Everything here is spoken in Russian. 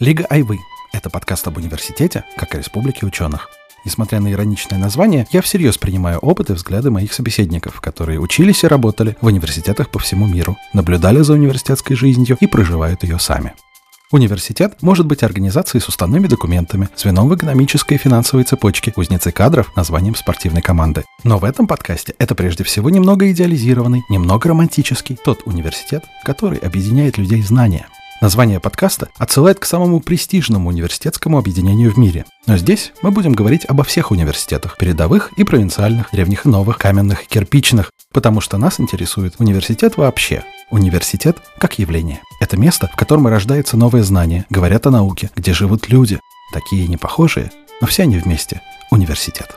Лига Айвы – это подкаст об университете, как о республике ученых. Несмотря на ироничное название, я всерьез принимаю опыт и взгляды моих собеседников, которые учились и работали в университетах по всему миру, наблюдали за университетской жизнью и проживают ее сами. Университет может быть организацией с уставными документами, звеном в экономической и финансовой цепочке, кузницей кадров, названием спортивной команды. Но в этом подкасте это прежде всего немного идеализированный, немного романтический тот университет, который объединяет людей знания. Название подкаста отсылает к самому престижному университетскому объединению в мире. Но здесь мы будем говорить обо всех университетах, передовых и провинциальных, древних и новых, каменных и кирпичных, потому что нас интересует университет вообще. Университет как явление. Это место, в котором рождается новое знание, говорят о науке, где живут люди, такие непохожие, но все они вместе. Университет.